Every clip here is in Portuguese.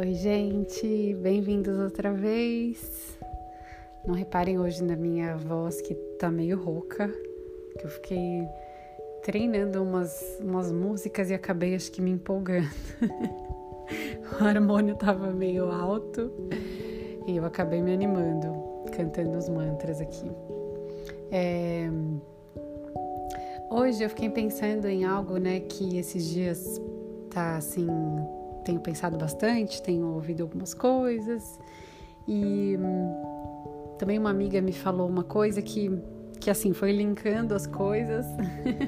Oi, gente, bem-vindos outra vez. Não reparem hoje na minha voz que tá meio rouca, que eu fiquei treinando umas, umas músicas e acabei acho que me empolgando. o harmônio tava meio alto e eu acabei me animando, cantando os mantras aqui. É... Hoje eu fiquei pensando em algo, né, que esses dias tá assim tenho pensado bastante, tenho ouvido algumas coisas e hum, também uma amiga me falou uma coisa que que assim foi linkando as coisas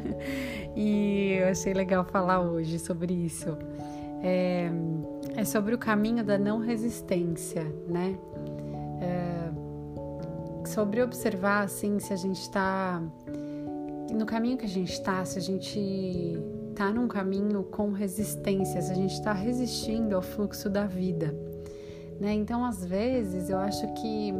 e eu achei legal falar hoje sobre isso. É, é sobre o caminho da não resistência, né? É, sobre observar assim se a gente está no caminho que a gente está, se a gente está num caminho com resistências, a gente está resistindo ao fluxo da vida. Né? Então, às vezes, eu acho que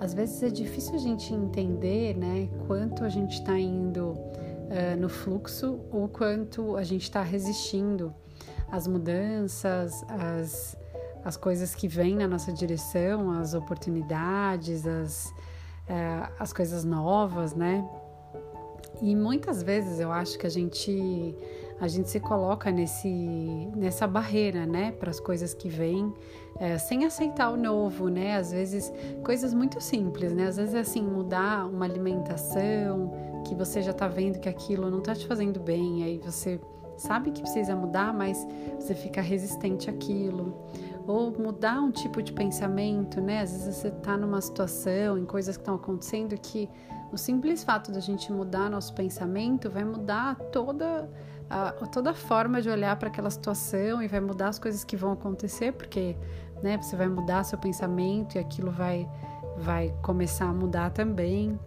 às vezes é difícil a gente entender né, quanto a gente está indo uh, no fluxo ou quanto a gente está resistindo às mudanças, às, às coisas que vêm na nossa direção, às oportunidades, às, uh, às coisas novas, né? E muitas vezes eu acho que a gente a gente se coloca nesse nessa barreira, né, para as coisas que vêm, é, sem aceitar o novo, né? Às vezes coisas muito simples, né? Às vezes é assim mudar uma alimentação que você já está vendo que aquilo não está te fazendo bem, aí você sabe que precisa mudar, mas você fica resistente àquilo. Ou mudar um tipo de pensamento, né? Às vezes você está numa situação, em coisas que estão acontecendo que o simples fato da gente mudar nosso pensamento vai mudar toda a, toda a forma de olhar para aquela situação e vai mudar as coisas que vão acontecer, porque né, você vai mudar seu pensamento e aquilo vai, vai começar a mudar também.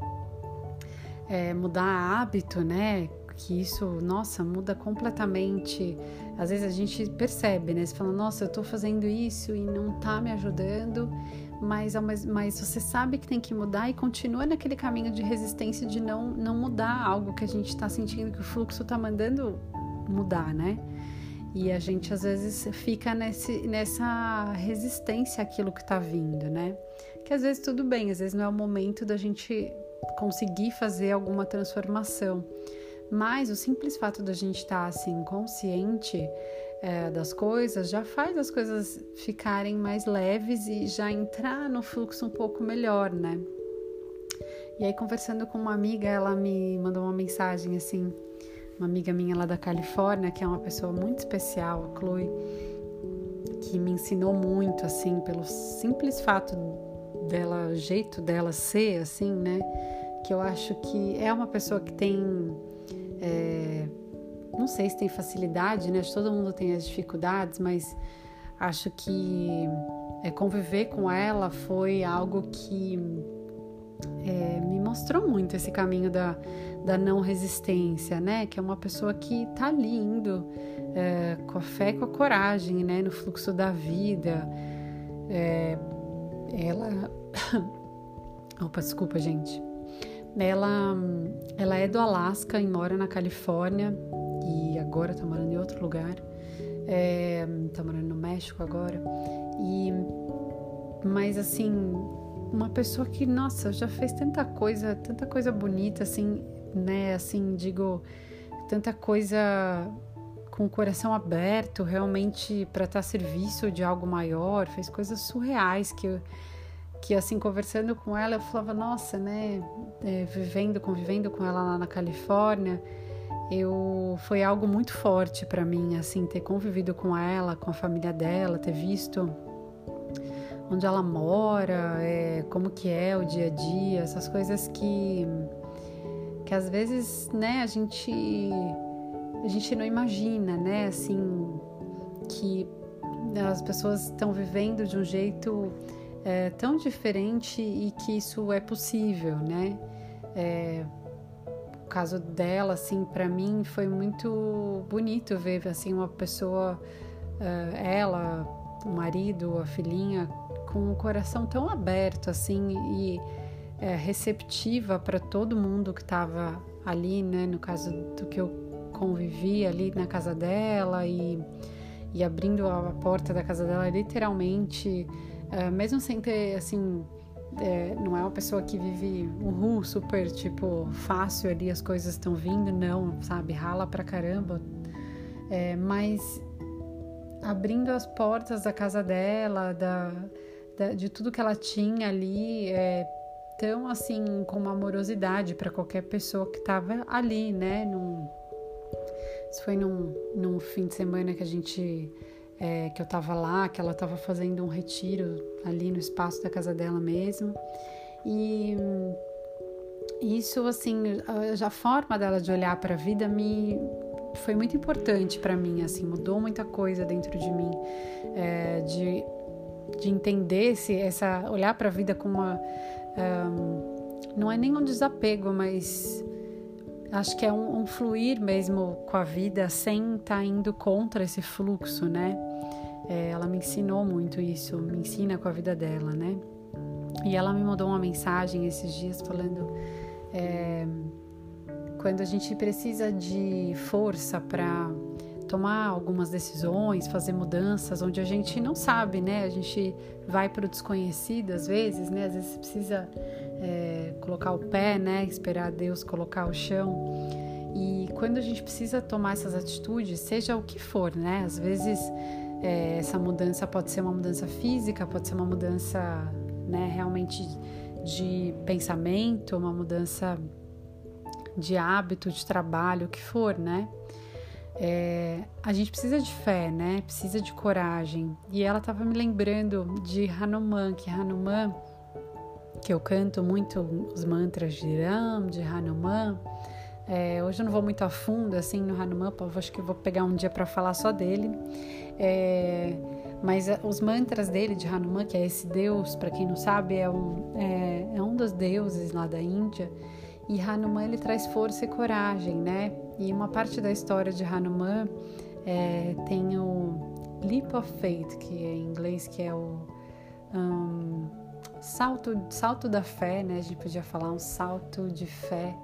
É, mudar hábito, né? Que isso, nossa, muda completamente. Às vezes a gente percebe, né? Você fala, nossa, eu tô fazendo isso e não tá me ajudando mas, mas você sabe que tem que mudar e continua naquele caminho de resistência de não, não mudar algo que a gente está sentindo que o fluxo está mandando mudar, né? E a gente às vezes fica nesse, nessa resistência àquilo que está vindo, né? Que às vezes tudo bem, às vezes não é o momento da gente conseguir fazer alguma transformação. Mas o simples fato da gente estar tá, assim consciente é, das coisas já faz as coisas ficarem mais leves e já entrar no fluxo um pouco melhor, né? E aí, conversando com uma amiga, ela me mandou uma mensagem assim, uma amiga minha lá da Califórnia, que é uma pessoa muito especial, a Chloe, que me ensinou muito, assim, pelo simples fato dela, jeito dela ser, assim, né? Que eu acho que é uma pessoa que tem. É, não sei se tem facilidade, né? Todo mundo tem as dificuldades, mas acho que é, conviver com ela foi algo que é, me mostrou muito esse caminho da, da não resistência, né? Que é uma pessoa que tá ali indo é, com a fé e com a coragem, né? No fluxo da vida. É, ela. Opa, desculpa, gente. Ela, ela é do Alasca e mora na Califórnia e agora tá morando em outro lugar. É, tá morando no México agora. E mas assim, uma pessoa que, nossa, já fez tanta coisa, tanta coisa bonita assim, né, assim, digo, tanta coisa com o coração aberto, realmente para estar a serviço de algo maior, fez coisas surreais que eu, que assim conversando com ela eu falava nossa né é, vivendo convivendo com ela lá na Califórnia eu foi algo muito forte para mim, assim, ter convivido com ela, com a família dela, ter visto onde ela mora, é, como que é o dia a dia, essas coisas que que às vezes, né, a gente a gente não imagina, né, assim, que as pessoas estão vivendo de um jeito é, tão diferente e que isso é possível, né? É, caso dela, assim, para mim foi muito bonito ver assim uma pessoa, uh, ela, o marido, a filhinha, com o coração tão aberto, assim, e uh, receptiva para todo mundo que estava ali, né? No caso do que eu convivi ali na casa dela e e abrindo a porta da casa dela literalmente, uh, mesmo sem ter assim. É, não é uma pessoa que vive uhul, super tipo fácil ali, as coisas estão vindo, não, sabe? Rala pra caramba. É, mas abrindo as portas da casa dela, da, da, de tudo que ela tinha ali, é, tão assim, com uma amorosidade para qualquer pessoa que estava ali, né? Num, isso foi num, num fim de semana que a gente. É, que eu tava lá, que ela tava fazendo um retiro ali no espaço da casa dela mesmo. E isso, assim, a, a forma dela de olhar para a vida me foi muito importante para mim, assim, mudou muita coisa dentro de mim, é, de, de entender se essa olhar para a vida com uma um, não é nem um desapego, mas acho que é um, um, fluir mesmo com a vida sem estar tá indo contra esse fluxo, né? É, ela me ensinou muito isso, me ensina com a vida dela, né? E ela me mandou uma mensagem esses dias falando é, quando a gente precisa de força para tomar algumas decisões, fazer mudanças onde a gente não sabe, né? A gente vai para o desconhecido às vezes, né? Às vezes precisa é, colocar o pé, né? Esperar Deus colocar o chão. E quando a gente precisa tomar essas atitudes, seja o que for, né? Às vezes é, essa mudança pode ser uma mudança física, pode ser uma mudança, né? Realmente de pensamento, uma mudança de hábito, de trabalho, o que for, né? É, a gente precisa de fé, né? Precisa de coragem. E ela estava me lembrando de Hanuman, que Hanuman, que eu canto muito os mantras de Ram, de Hanuman. É, hoje eu não vou muito a fundo assim no Hanuman, acho que vou pegar um dia para falar só dele. É, mas os mantras dele de Hanuman, que é esse deus, para quem não sabe, é um, é, é um dos deuses lá da Índia. E Hanuman ele traz força e coragem, né? E uma parte da história de Hanuman é, tem o Leap of Faith, que é em inglês que é o um, salto, salto da fé, né? A gente podia falar um salto de fé.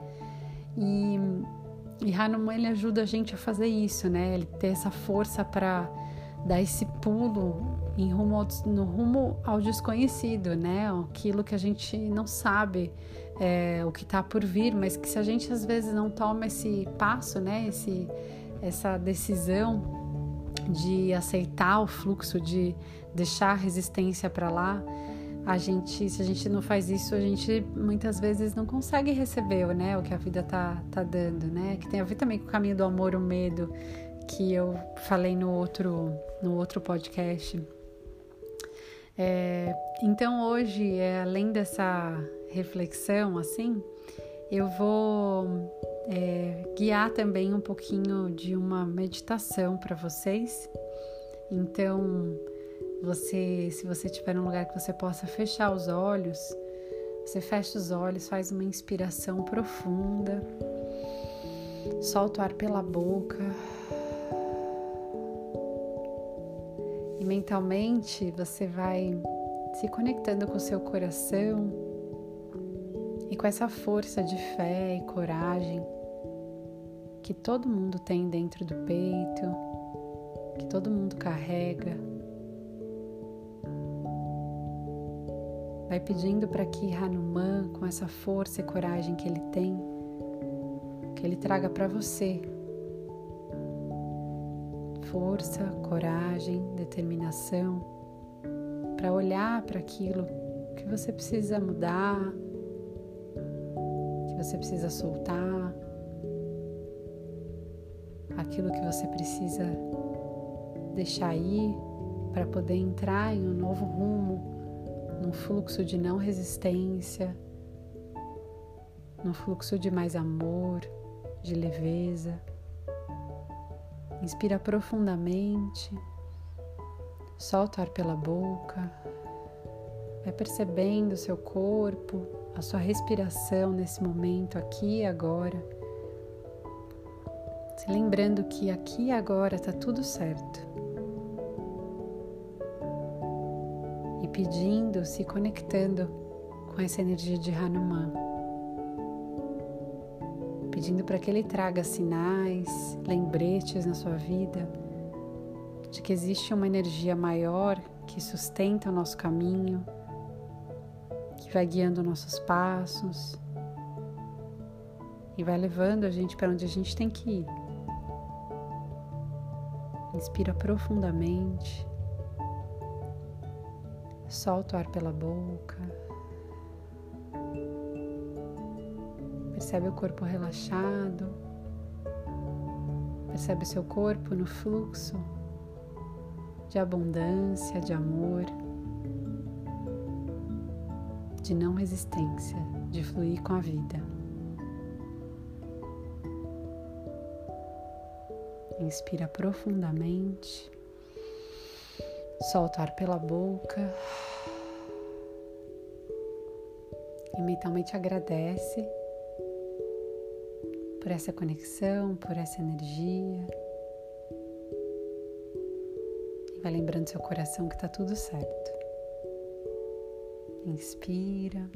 E, e Hanuman ele ajuda a gente a fazer isso, né? Ele ter essa força para dar esse pulo em rumo ao, no rumo ao desconhecido, né? Aquilo que a gente não sabe é, o que está por vir, mas que se a gente às vezes não toma esse passo, né? Esse, essa decisão de aceitar o fluxo, de deixar a resistência para lá, a gente, se a gente não faz isso, a gente muitas vezes não consegue receber, né, o que a vida tá, tá dando, né? Que tem a ver também com o caminho do amor, o medo, que eu falei no outro, no outro podcast. É, então hoje, é, além dessa reflexão, assim, eu vou é, guiar também um pouquinho de uma meditação para vocês. Então, você, se você estiver num lugar que você possa fechar os olhos, você fecha os olhos, faz uma inspiração profunda, solta o ar pela boca. mentalmente você vai se conectando com o seu coração e com essa força de fé e coragem que todo mundo tem dentro do peito, que todo mundo carrega. Vai pedindo para que Hanuman, com essa força e coragem que ele tem, que ele traga para você. Força, coragem, determinação para olhar para aquilo que você precisa mudar, que você precisa soltar, aquilo que você precisa deixar ir para poder entrar em um novo rumo, num fluxo de não resistência, num fluxo de mais amor, de leveza. Inspira profundamente, solta o ar pela boca, vai percebendo o seu corpo, a sua respiração nesse momento, aqui e agora. Se lembrando que aqui e agora está tudo certo. Pedindo, se conectando com essa energia de Hanuman pedindo para que Ele traga sinais, lembretes na sua vida de que existe uma energia maior que sustenta o nosso caminho, que vai guiando nossos passos e vai levando a gente para onde a gente tem que ir. Inspira profundamente. Solta o ar pela boca. Percebe o corpo relaxado. Percebe o seu corpo no fluxo de abundância, de amor, de não resistência, de fluir com a vida. Inspira profundamente, solta ar pela boca e mentalmente agradece por essa conexão, por essa energia. E vai lembrando seu coração que está tudo certo. Inspira.